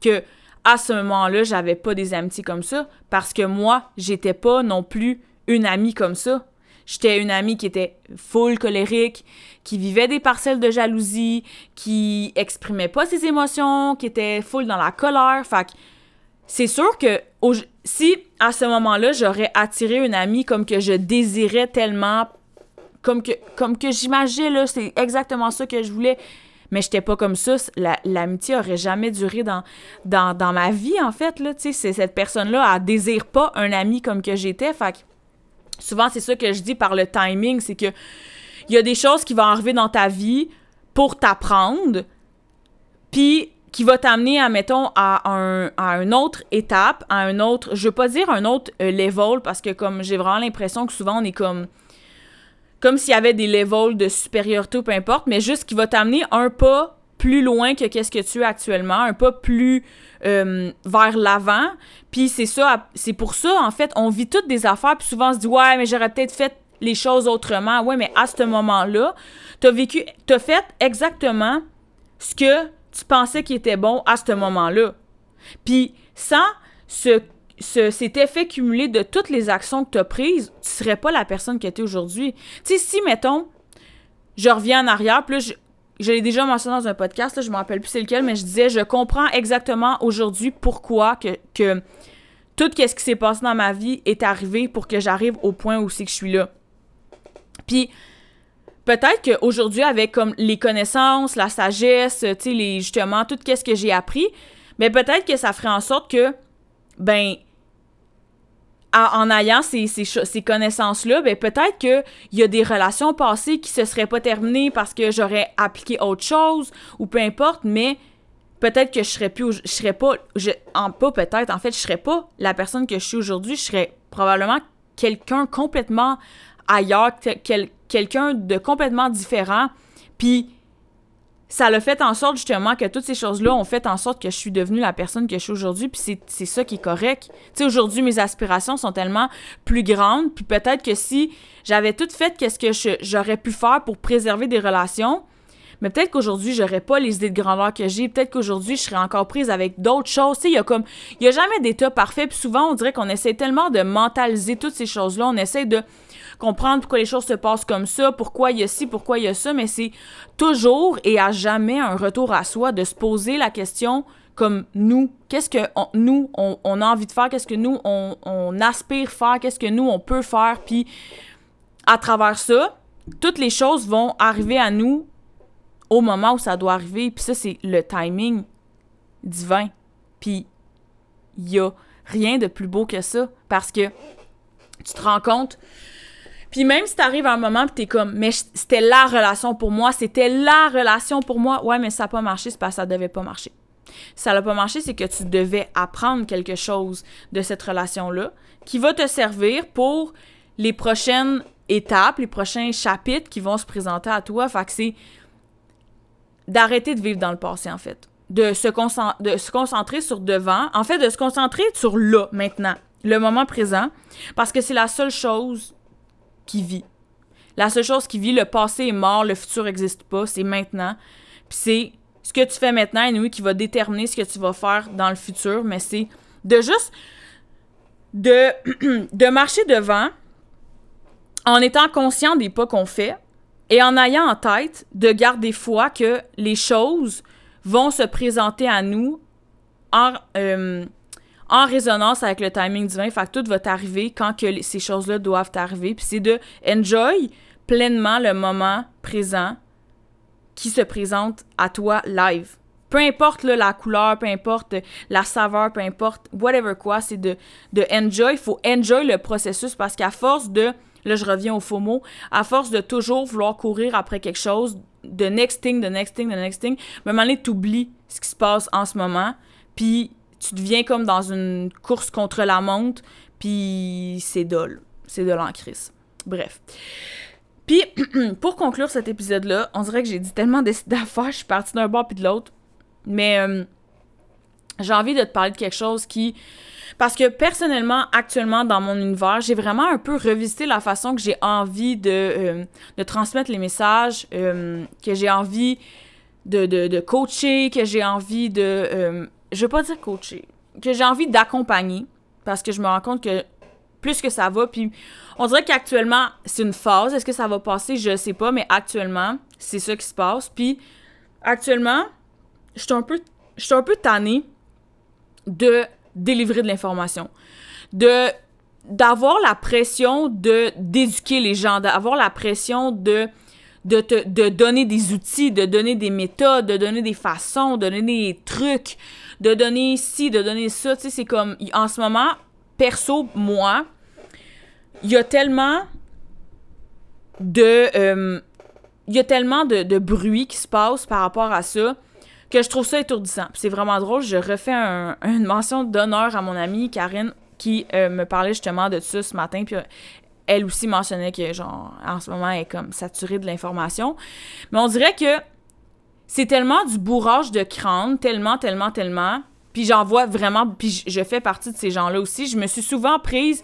que à ce moment-là, j'avais pas des amitiés comme ça parce que moi, j'étais pas non plus une amie comme ça. J'étais une amie qui était full colérique, qui vivait des parcelles de jalousie, qui exprimait pas ses émotions, qui était full dans la colère. Fait c'est sûr que si à ce moment-là, j'aurais attiré une amie comme que je désirais tellement, comme que, comme que j'imaginais, là, c'est exactement ça que je voulais, mais j'étais pas comme ça, l'amitié aurait jamais duré dans, dans, ma vie, en fait, là, sais, cette personne-là, elle désire pas un ami comme que j'étais, fait souvent, c'est ça que je dis par le timing, c'est que il y a des choses qui vont arriver dans ta vie pour t'apprendre, puis qui va t'amener, à, mettons, à, un, à une autre étape, à un autre, je veux pas dire un autre euh, level, parce que comme j'ai vraiment l'impression que souvent on est comme, comme s'il y avait des levels de supériorité ou peu importe, mais juste qui va t'amener un pas plus loin que qu'est-ce que tu es actuellement, un pas plus euh, vers l'avant. Puis c'est ça, c'est pour ça, en fait, on vit toutes des affaires, puis souvent on se dit, ouais, mais j'aurais peut-être fait les choses autrement. Ouais, mais à ce moment-là, t'as vécu, t'as fait exactement ce que tu pensais qui était bon à ce moment-là. Puis sans ce, cet effet cumulé de toutes les actions que tu as prises, tu serais pas la personne que tu aujourd'hui. Tu sais, si, mettons, je reviens en arrière, plus je, l'ai déjà mentionné dans un podcast, là, je me rappelle plus c'est lequel, mais je disais, je comprends exactement aujourd'hui pourquoi que, que tout ce qui s'est passé dans ma vie est arrivé pour que j'arrive au point où c'est que je suis là. Puis, peut-être qu'aujourd'hui, avec comme les connaissances, la sagesse, tu sais, justement, tout ce que j'ai appris, mais peut-être que ça ferait en sorte que, ben, en ayant ces, ces, connaissances-là, ben peut-être qu'il y a des relations passées qui se seraient pas terminées parce que j'aurais appliqué autre chose ou peu importe, mais peut-être que je serais plus, je serais pas, je, en, pas peut-être, en fait, je serais pas la personne que je suis aujourd'hui, je serais probablement quelqu'un complètement ailleurs, quelqu'un de complètement différent. Puis ça l'a fait en sorte justement que toutes ces choses-là ont fait en sorte que je suis devenue la personne que je suis aujourd'hui, puis c'est ça qui est correct. Tu sais, aujourd'hui, mes aspirations sont tellement plus grandes, puis peut-être que si j'avais tout fait qu'est-ce que j'aurais pu faire pour préserver des relations, mais peut-être qu'aujourd'hui, j'aurais pas les idées de grandeur que j'ai. Peut-être qu'aujourd'hui, je serais encore prise avec d'autres choses. Tu sais, il y a comme, il y a jamais d'état parfait. Puis souvent, on dirait qu'on essaie tellement de mentaliser toutes ces choses-là. On essaie de comprendre pourquoi les choses se passent comme ça, pourquoi il y a ci, pourquoi il y a ça, mais c'est toujours et à jamais un retour à soi de se poser la question comme nous, qu'est-ce que nous, on, a envie de faire, qu'est-ce que nous, on, on aspire faire, qu'est-ce que nous, on peut faire, puis à travers ça, toutes les choses vont arriver à nous au moment où ça doit arriver, puis ça, c'est le timing divin. Puis il y a rien de plus beau que ça, parce que tu te rends compte puis même si t'arrives à un moment pis t'es comme, mais c'était la relation pour moi, c'était la relation pour moi. Ouais, mais ça n'a pas marché, c'est parce que ça devait pas marcher. ça n'a pas marché, c'est que tu devais apprendre quelque chose de cette relation-là qui va te servir pour les prochaines étapes, les prochains chapitres qui vont se présenter à toi. Fait que c'est d'arrêter de vivre dans le passé, en fait. De se, de se concentrer sur devant. En fait, de se concentrer sur là, maintenant. Le moment présent. Parce que c'est la seule chose qui vit. La seule chose qui vit, le passé est mort, le futur n'existe pas, c'est maintenant. Puis c'est ce que tu fais maintenant, et qui va déterminer ce que tu vas faire dans le futur, mais c'est de juste de, de marcher devant en étant conscient des pas qu'on fait et en ayant en tête de garder foi que les choses vont se présenter à nous en, euh, en résonance avec le timing divin. Fait que tout va t'arriver quand que ces choses-là doivent t'arriver. Puis c'est de enjoy pleinement le moment présent qui se présente à toi live. Peu importe la couleur, peu importe la saveur, peu importe whatever quoi, c'est de, de enjoy. Il faut enjoy le processus parce qu'à force de, là je reviens au faux mot, à force de toujours vouloir courir après quelque chose, de next thing, de next thing, de next thing, à un moment donné, t'oublies ce qui se passe en ce moment. Puis tu deviens comme dans une course contre la montre, puis c'est dole. C'est de en crise. Bref. Puis, pour conclure cet épisode-là, on dirait que j'ai dit tellement d'affaires, je suis partie d'un bord puis de l'autre. Mais euh, j'ai envie de te parler de quelque chose qui. Parce que personnellement, actuellement, dans mon univers, j'ai vraiment un peu revisité la façon que j'ai envie de, euh, transmettre les messages, euh, que j'ai envie de, de, de, coacher, que j'ai envie de je veux pas dire coacher, que j'ai envie d'accompagner parce que je me rends compte que plus que ça va, puis on dirait qu'actuellement, c'est une phase. Est-ce que ça va passer? Je sais pas, mais actuellement, c'est ça qui se passe. Puis actuellement, je suis un peu, un peu tannée de délivrer de l'information. De d'avoir la pression de d'éduquer les gens, d'avoir la pression de de te de donner des outils, de donner des méthodes, de donner des façons, de donner des trucs, de donner ci, de donner ça. Tu sais, c'est comme en ce moment, perso, moi, il y a tellement de. Euh, il y a tellement de, de, bruit qui se passe par rapport à ça que je trouve ça étourdissant. C'est vraiment drôle. Je refais une mention d'honneur à mon amie Karine qui euh, me parlait justement de ça ce matin. Puis elle aussi mentionnait que, genre, en ce moment, elle est comme saturée de l'information. Mais on dirait que c'est tellement du bourrage de crâne, tellement, tellement, tellement. Puis j'en vois vraiment, puis je fais partie de ces gens-là aussi. Je me suis souvent prise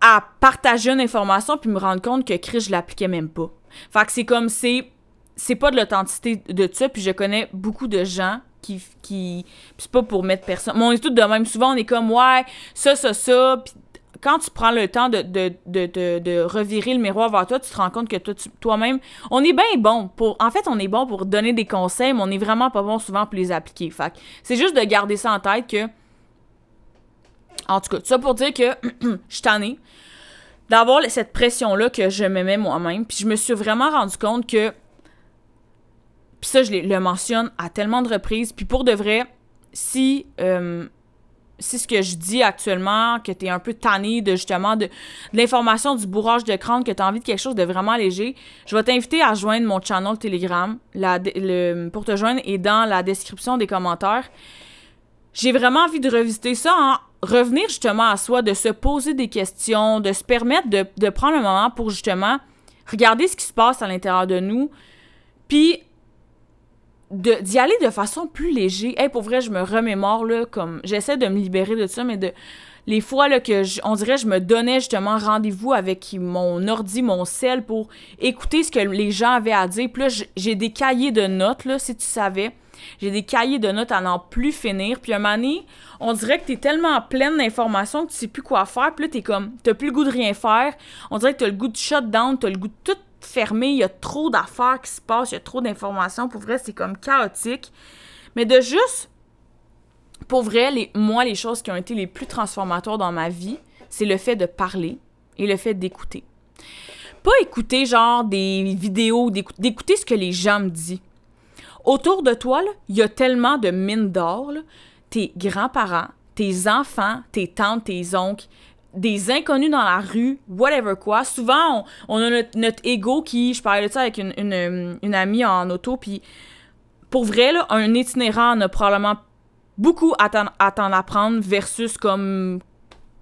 à partager une information puis me rendre compte que Chris, je l'appliquais même pas. Fait que c'est comme, c'est c'est pas de l'authenticité de ça, puis je connais beaucoup de gens qui. qui c'est pas pour mettre personne. Mais on est tous de même. Souvent, on est comme, ouais, ça, ça, ça. Puis quand tu prends le temps de, revirer le miroir vers toi, tu te rends compte que toi, toi-même, on est bien bon pour. En fait, on est bon pour donner des conseils, mais on est vraiment pas bon souvent pour les appliquer. Fait c'est juste de garder ça en tête que. En tout cas, ça pour dire que je suis tannée d'avoir cette pression-là que je me mets moi-même. Puis je me suis vraiment rendu compte que. Puis ça, je le mentionne à tellement de reprises. Puis pour de vrai, si. Euh, si ce que je dis actuellement, que tu es un peu tanné de justement de, l'information du bourrage de crâne, que tu as envie de quelque chose de vraiment léger, je vais t'inviter à joindre mon channel Telegram. Pour te joindre est dans la description des commentaires. J'ai vraiment envie de revisiter ça en revenir justement à soi, de se poser des questions, de se permettre de, de prendre un moment pour justement regarder ce qui se passe à l'intérieur de nous, puis d'y aller de façon plus léger. Hey, pour vrai, je me remémore, là, comme... J'essaie de me libérer de ça, mais de... Les fois, là, que on dirait je me donnais justement rendez-vous avec mon ordi, mon sel, pour écouter ce que les gens avaient à dire. Puis là, j'ai des cahiers de notes, là, si tu savais. J'ai des cahiers de notes à n'en plus finir. Puis un moment on dirait que t'es tellement pleine d'informations que tu sais plus quoi faire. Puis là, t'es comme... T'as plus le goût de rien faire. On dirait que t'as le goût de shutdown, t'as le goût de tout fermé, il y a trop d'affaires qui se passent, il y a trop d'informations. Pour vrai, c'est comme chaotique. Mais de juste, pour vrai, les, moi, les choses qui ont été les plus transformatoires dans ma vie, c'est le fait de parler et le fait d'écouter. Pas écouter genre des vidéos, d'écouter ce que les gens me disent. Autour de toi, il y a tellement de mines d'or. Tes grands-parents, tes enfants, tes tantes, tes oncles, des inconnus dans la rue, whatever quoi. Souvent, on, a notre, ego qui. Je parlais de ça avec une, amie en auto, puis pour vrai, un itinérant en a probablement beaucoup à t'en apprendre versus comme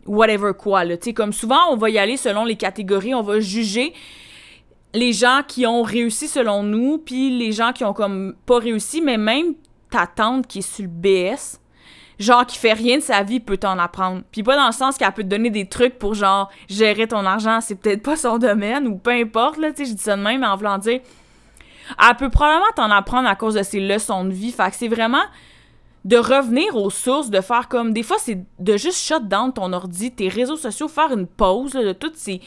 whatever quoi. Comme souvent, on va y aller selon les catégories, on va juger les gens qui ont réussi selon nous, puis les gens qui ont comme pas réussi, mais même ta tante qui est sur le BS, genre qui fait rien de sa vie peut t'en apprendre. Puis pas dans le sens qu'elle peut te donner des trucs pour genre gérer ton argent, c'est peut-être pas son domaine ou peu importe là, tu sais, je dis ça de même mais en voulant dire elle peut probablement t'en apprendre à cause de ses leçons de vie. Fait que c'est vraiment de revenir aux sources, de faire comme des fois c'est de juste shut down ton ordi, tes réseaux sociaux, faire une pause de toutes ces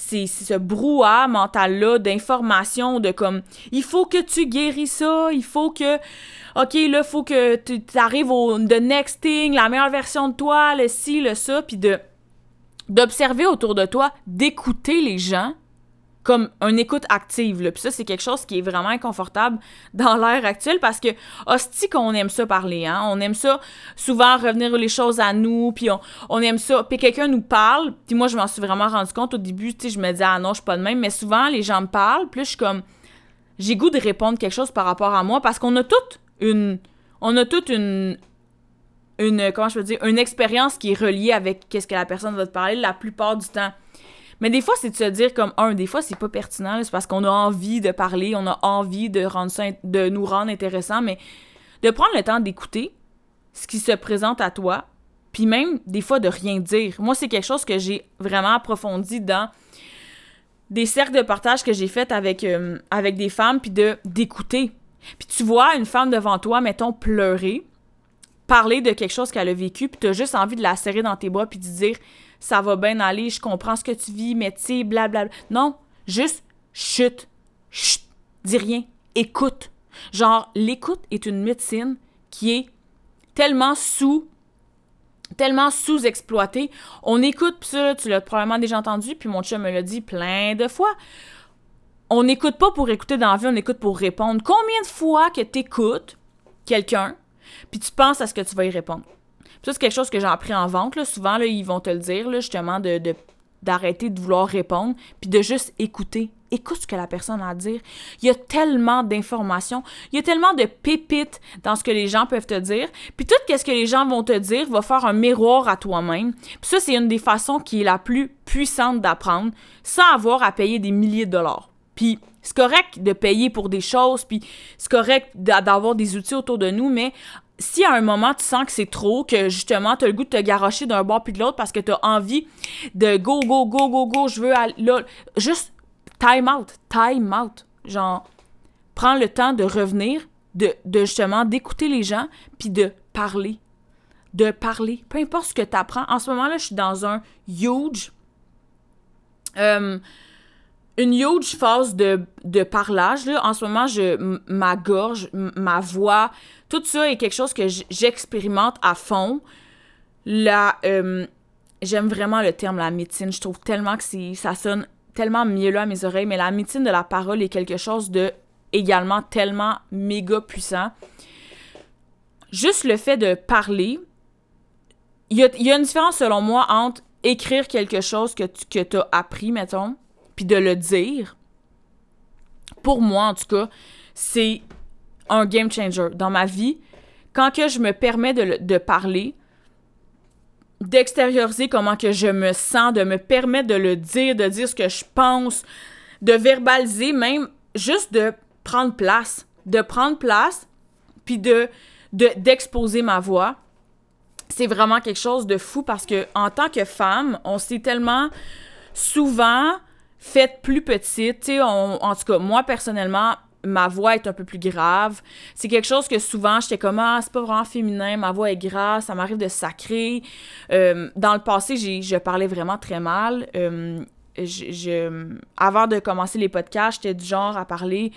c'est ce brouhaha mental-là d'information, de comme, il faut que tu guéris ça, il faut que, ok, là, faut que tu arrives au the next thing, la meilleure version de toi, le ci, le ça, puis de d'observer autour de toi, d'écouter les gens, comme une écoute active. Là. Puis ça, c'est quelque chose qui est vraiment inconfortable dans l'ère actuelle parce que, hostie, qu'on aime ça parler, hein? On aime ça souvent revenir les choses à nous, puis on, aime ça. Puis quelqu'un nous parle, puis moi, je m'en suis vraiment rendu compte au début, je me disais, ah non, je suis pas de même, mais souvent, les gens me parlent, puis je suis comme, j'ai goût de répondre quelque chose par rapport à moi parce qu'on a toute une. On a toute une. Une, comment je peux dire, une expérience qui est reliée avec qu'est-ce que la personne va te parler la plupart du temps. Mais des fois, c'est de se dire comme un, des fois, c'est pas pertinent, c'est parce qu'on a envie de parler, on a envie de rendre ça, de nous rendre intéressant, mais de prendre le temps d'écouter ce qui se présente à toi, puis même des fois de rien dire. Moi, c'est quelque chose que j'ai vraiment approfondi dans des cercles de partage que j'ai fait avec, euh, des femmes, puis de d'écouter. Puis tu vois une femme devant toi, mettons, pleurer, parler de quelque chose qu'elle a vécu, puis tu as juste envie de la serrer dans tes bras, puis de dire ça va bien aller, je comprends ce que tu vis, mais tu sais, blablabla. Non, juste chute, chut, dis rien, écoute. Genre, l'écoute est une médecine qui est tellement sous tellement sous-exploitée. On écoute, puis ça, tu l'as probablement déjà entendu, puis mon chum me l'a dit plein de fois. on n'écoute pas pour écouter dans la vie, on écoute pour répondre. Combien de fois que tu écoutes quelqu'un, puis tu penses à ce que tu vas y répondre? Ça, c'est quelque chose que j'ai appris en vente. Là. Souvent, là, ils vont te le dire, justement, de, d'arrêter de vouloir répondre, puis de juste écouter. Écoute ce que la personne a à dire. Il y a tellement d'informations, il y a tellement de pépites dans ce que les gens peuvent te dire. Puis tout ce que les gens vont te dire va faire un miroir à toi-même. Puis ça, c'est une des façons qui est la plus puissante d'apprendre sans avoir à payer des milliers de dollars. Puis c'est correct de payer pour des choses, puis c'est correct d'avoir des outils autour de nous, mais si à un moment tu sens que c'est trop, que justement tu as le goût de te garocher d'un bord puis de l'autre parce que tu as envie de go, go, go, go, go, je veux aller là, juste time out, time out. Genre, prends le temps de revenir, de, justement d'écouter les gens puis de parler. De parler. Peu importe ce que tu apprends. En ce moment-là, je suis dans un huge. Euh, une huge phase de, de parlage. Là. En ce moment, je, ma gorge, ma voix, tout ça est quelque chose que j'expérimente à fond. Là, euh, j'aime vraiment le terme la médecine. Je trouve tellement que ça sonne tellement mieux là à mes oreilles, mais la médecine de la parole est quelque chose de également tellement méga puissant. Juste le fait de parler, il y a, y a, une différence selon moi entre écrire quelque chose que tu que as appris, mettons, de le dire, pour moi en tout cas, c'est un game changer dans ma vie. Quand que je me permets de, de parler, d'extérioriser comment que je me sens, de me permettre de le dire, de dire ce que je pense, de verbaliser, même juste de prendre place, de prendre place, puis de d'exposer ma voix. C'est vraiment quelque chose de fou parce que en tant que femme, on s'est tellement souvent faites plus petite. Tu sais, en tout cas, moi, personnellement, ma voix est un peu plus grave. C'est quelque chose que souvent, j'étais comme, ah, c'est pas vraiment féminin, ma voix est grave, ça m'arrive de sacrer. Euh, dans le passé, je parlais vraiment très mal. Euh, avant de commencer les podcasts, j'étais du genre à parler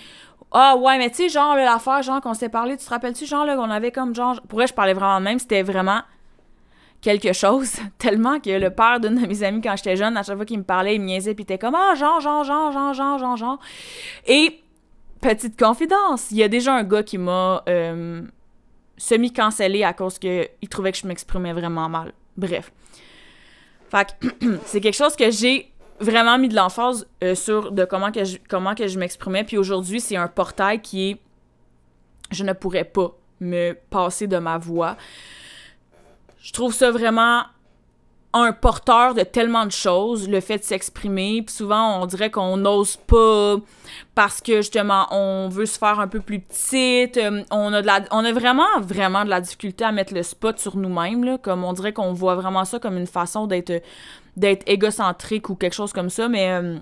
ah ouais, mais tu sais, genre l'affaire, genre qu'on s'est parlé, tu te rappelles-tu, genre là, qu'on avait comme genre. Pour vrai, je parlais vraiment même, c'était vraiment quelque chose, tellement que le père d'une de mes amies, quand j'étais jeune, à chaque fois qu'il me parlait, il me niaisait, puis il était comme Ah, genre, genre, genre, genre, genre, genre, genre. Et, petite confidence, il y a déjà un gars qui m'a euh, semi-cancellé à cause qu'il trouvait que je m'exprimais vraiment mal. Bref. Fait c'est quelque chose que j'ai vraiment mis de l'emphase euh, sur de comment que comment que je m'exprimais. Puis aujourd'hui, c'est un portail qui est. Je ne pourrais pas me passer de ma voix. Je trouve ça vraiment un porteur de tellement de choses, le fait de s'exprimer. Puis souvent, on dirait qu'on n'ose pas parce que justement, on veut se faire un peu plus petite. Euh, on a, de la, on a vraiment, vraiment de la difficulté à mettre le spot sur nous-mêmes. Comme on dirait qu'on voit vraiment ça comme une façon d'être, d'être égocentrique ou quelque chose comme ça. Mais euh,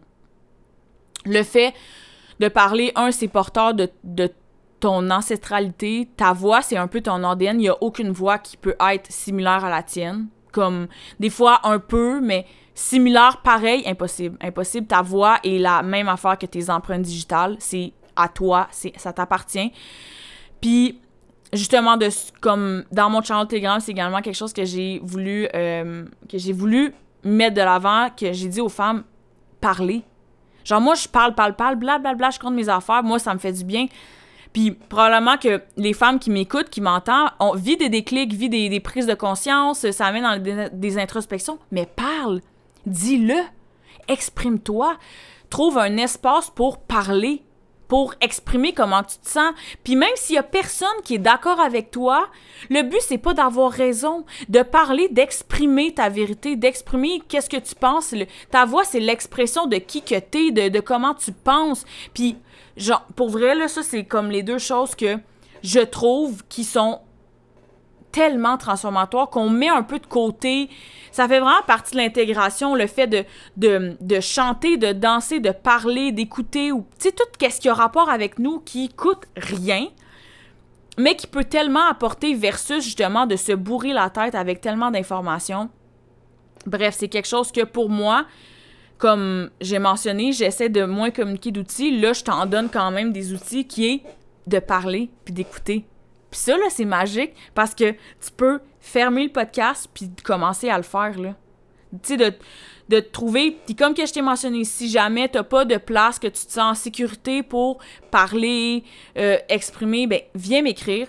le fait de parler, un, c'est porteur de, de ton ancestralité, ta voix, c'est un peu ton ADN. Il n'y a aucune voix qui peut être similaire à la tienne. Comme des fois un peu, mais similaire, pareil, impossible. Impossible. Ta voix est la même affaire que tes empreintes digitales. C'est à toi, ça t'appartient. Puis justement de comme dans mon channel Telegram, c'est également quelque chose que j'ai voulu euh, que j'ai voulu mettre de l'avant, que j'ai dit aux femmes parler. Genre moi je parle, parle, parle, blablabla, bla, bla, je compte mes affaires, moi ça me fait du bien. Puis probablement que les femmes qui m'écoutent, qui m'entendent, ont vit des déclics, vit des, prises de conscience, ça amène dans des, introspections. Mais parle, dis-le, exprime-toi, trouve un espace pour parler, pour exprimer comment tu te sens. Puis même s'il y a personne qui est d'accord avec toi, le but c'est pas d'avoir raison, de parler, d'exprimer ta vérité, d'exprimer qu'est-ce que tu penses. ta voix c'est l'expression de qui que t'es, de, de comment tu penses. Puis genre, pour vrai, là, ça, c'est comme les deux choses que je trouve qui sont tellement transformatoires qu'on met un peu de côté. Ça fait vraiment partie de l'intégration, le fait de, chanter, de danser, de parler, d'écouter, ou tu sais, tout ce qui a rapport avec nous qui coûte rien, mais qui peut tellement apporter versus justement de se bourrer la tête avec tellement d'informations. Bref, c'est quelque chose que pour moi, comme j'ai mentionné, j'essaie de moins communiquer d'outils. Là, je t'en donne quand même des outils qui est de parler puis d'écouter. Puis ça, là, c'est magique parce que tu peux fermer le podcast puis commencer à le faire, là. Tu sais, de, trouver. Puis comme que je t'ai mentionné, si jamais t'as pas de place, que tu te sens en sécurité pour parler, euh, exprimer, ben viens m'écrire.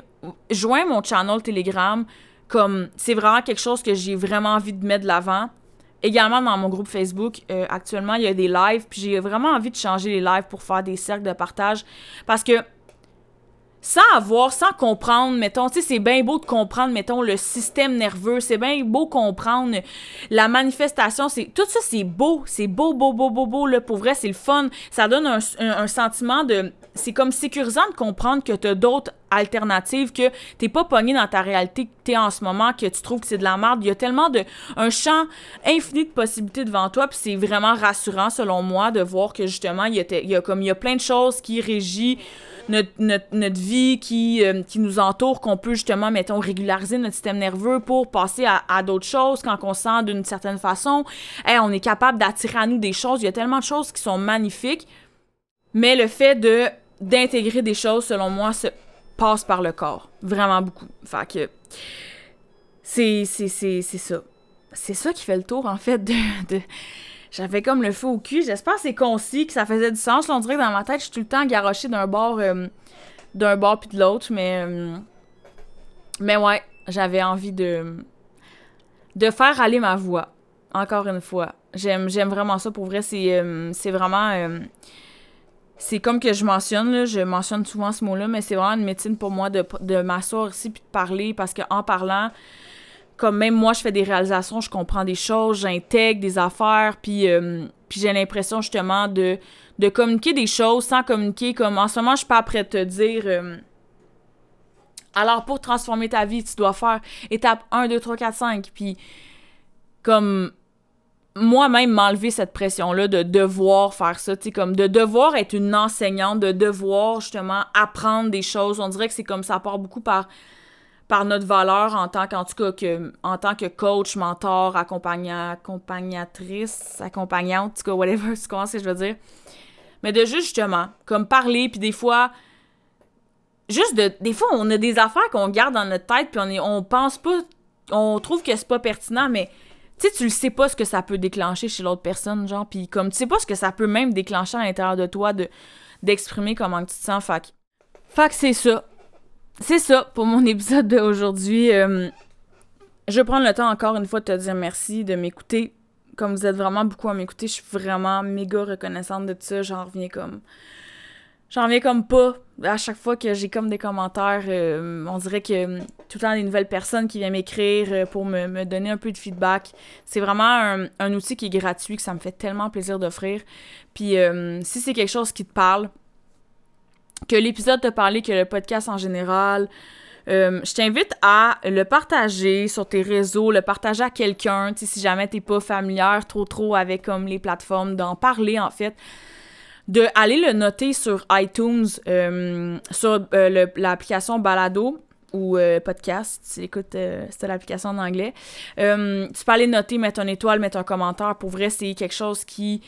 Joins mon channel Telegram. Comme c'est vraiment quelque chose que j'ai vraiment envie de mettre de l'avant. Également dans mon groupe Facebook, euh, actuellement, il y a des lives, puis j'ai vraiment envie de changer les lives pour faire des cercles de partage. Parce que sans avoir, sans comprendre, mettons, tu sais, c'est bien beau de comprendre, mettons, le système nerveux, c'est bien beau comprendre la manifestation, c'est tout ça, c'est beau, c'est beau, beau, beau, beau, beau, là, pour vrai, c'est le fun, ça donne un, sentiment de, c'est comme sécurisant de comprendre que t'as d'autres alternatives, que t'es pas pogné dans ta réalité que t'es en ce moment, que tu trouves que c'est de la merde, il y a tellement de, un champ infini de possibilités devant toi, puis c'est vraiment rassurant, selon moi, de voir que, justement, il y a, y a comme, il y a plein de choses qui régissent notre, vie qui, euh, qui nous entoure, qu'on peut justement, mettons, régulariser notre système nerveux pour passer à, d'autres choses quand on sent d'une certaine façon. On est capable d'attirer à nous des choses. Il y a tellement de choses qui sont magnifiques. Mais le fait d'intégrer des choses, selon moi, se passe par le corps. Vraiment beaucoup. Fait que c'est, ça. C'est ça qui fait le tour, en fait, de j'avais comme le feu au cul. J'espère que c'est concis, que ça faisait du sens. on dirait que dans ma tête, je suis tout le temps garochée d'un bord, euh, d'un bord puis de l'autre. Mais, euh, mais ouais, j'avais envie de, de faire aller ma voix. Encore une fois. J'aime, vraiment ça. Pour vrai, c'est, euh, vraiment. c'est comme que je mentionne, là, je mentionne souvent ce mot-là, mais c'est vraiment une médecine pour moi de, de m'asseoir ici puis de parler parce qu'en parlant, comme même moi, je fais des réalisations, je comprends des choses, j'intègre des affaires, puis, euh, puis j'ai l'impression justement de, de communiquer des choses sans communiquer. Comme en ce moment, je suis pas après te dire. Euh, alors, pour transformer ta vie, tu dois faire étape 1, 2, 3, 4, 5. Puis, comme moi-même m'enlever cette pression-là de devoir faire ça, tu sais, comme de devoir être une enseignante, de devoir justement apprendre des choses. On dirait que c'est comme ça part beaucoup par par notre valeur en tant que en tant que coach, mentor, accompagnatrice, accompagnante, whatever, tu comprends ce que je veux dire? Mais de juste justement comme parler puis des fois juste de des fois on a des affaires qu'on garde dans notre tête puis on on pense pas on trouve que c'est pas pertinent mais tu sais tu le sais pas ce que ça peut déclencher chez l'autre personne genre puis comme tu sais pas ce que ça peut même déclencher à l'intérieur de toi de d'exprimer comment tu te sens fac fac c'est ça c'est ça pour mon épisode d'aujourd'hui. Euh, je prendre le temps encore une fois de te dire merci, de m'écouter. Comme vous êtes vraiment beaucoup à m'écouter, je suis vraiment méga reconnaissante de ça. J'en reviens comme. J'en reviens comme pas. À chaque fois que j'ai comme des commentaires, euh, on dirait que tout le temps des nouvelles personnes qui viennent m'écrire euh, pour me, donner un peu de feedback. C'est vraiment un, outil qui est gratuit, que ça me fait tellement plaisir d'offrir. Puis si c'est quelque chose qui te parle, que l'épisode te parlait, que le podcast en général. Euh, je t'invite à le partager sur tes réseaux, le partager à quelqu'un, si jamais t'es pas familière trop trop avec comme les plateformes, d'en parler en fait, de aller le noter sur iTunes, euh, sur euh, l'application Balado ou podcast, si écoutes, c'était l'application en anglais. tu peux aller noter, mettre une étoile, mettre un commentaire. Pour vrai, c'est quelque chose qui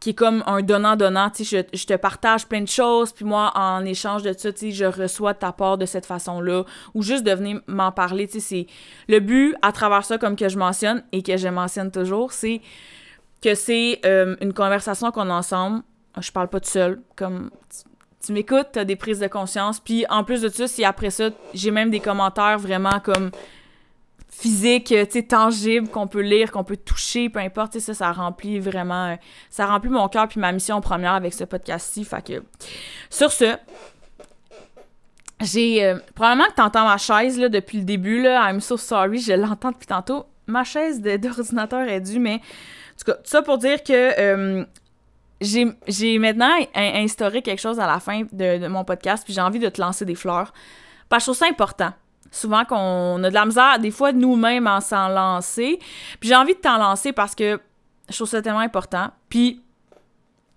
qui est comme un donnant-donnant, tu je, te partage plein de choses, puis moi, en échange de ça, tu sais, je reçois ta part de cette façon-là, ou juste de venir m'en parler, tu sais, c'est... Le but, à travers ça, comme que je mentionne, et que je mentionne toujours, c'est que c'est euh, une conversation qu'on a ensemble, je parle pas tout seul, comme... Tu, m'écoutes, t'as des prises de conscience, puis en plus de ça, si après ça, j'ai même des commentaires vraiment comme physique, tu sais, tangible, qu'on peut lire, qu'on peut toucher, peu importe, ça, ça remplit vraiment, ça remplit mon cœur puis ma mission première avec ce podcast-ci, sur ce, j'ai, euh, probablement que t'entends ma chaise, là, depuis le début, là, I'm so sorry, je l'entends depuis tantôt, ma chaise d'ordinateur est due, mais, en tout cas, tout ça pour dire que, euh, j'ai maintenant instauré quelque chose à la fin de, de mon podcast, puis j'ai envie de te lancer des fleurs, parce que je trouve ça important souvent qu'on a de la misère, des fois, nous-mêmes, à s'en lancer. Puis j'ai envie de t'en lancer parce que je trouve ça tellement important. Puis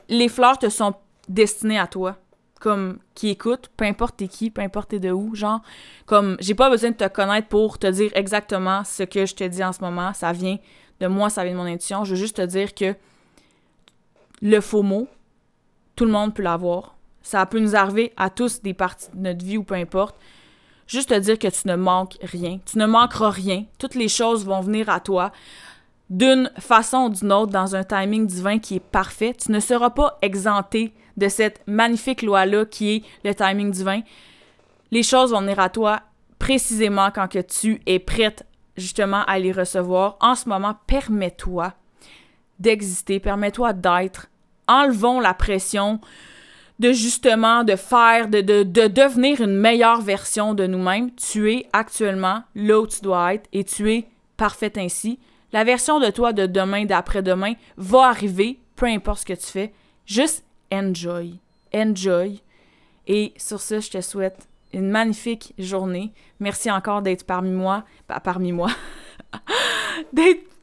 les fleurs te sont destinées à toi. Comme qui écoute, peu importe t'es qui, peu importe t'es de où, genre, comme j'ai pas besoin de te connaître pour te dire exactement ce que je te dis en ce moment. Ça vient de moi, ça vient de mon intuition. Je veux juste te dire que le faux mot, tout le monde peut l'avoir. Ça peut nous arriver à tous des parties de notre vie ou peu importe. Juste te dire que tu ne manques rien. Tu ne manqueras rien. Toutes les choses vont venir à toi. d'une façon ou d'une autre dans un timing divin qui est parfait. Tu ne seras pas exempté de cette magnifique loi-là qui est le timing divin. Les choses vont venir à toi précisément quand que tu es prête justement à les recevoir. En ce moment, permets-toi d'exister, permets-toi d'être. Enlevons la pression de justement de faire, de, de, de, devenir une meilleure version de nous-mêmes. Tu es actuellement là où tu dois être et tu es parfait ainsi. La version de toi de demain, d'après-demain va arriver, peu importe ce que tu fais. Juste enjoy. Enjoy. Et sur ce, je te souhaite une magnifique journée. Merci encore d'être parmi moi. Bah, parmi moi.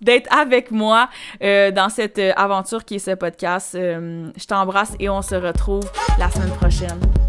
d'être avec moi euh, dans cette aventure qui est ce podcast. Euh, je t'embrasse et on se retrouve la semaine prochaine.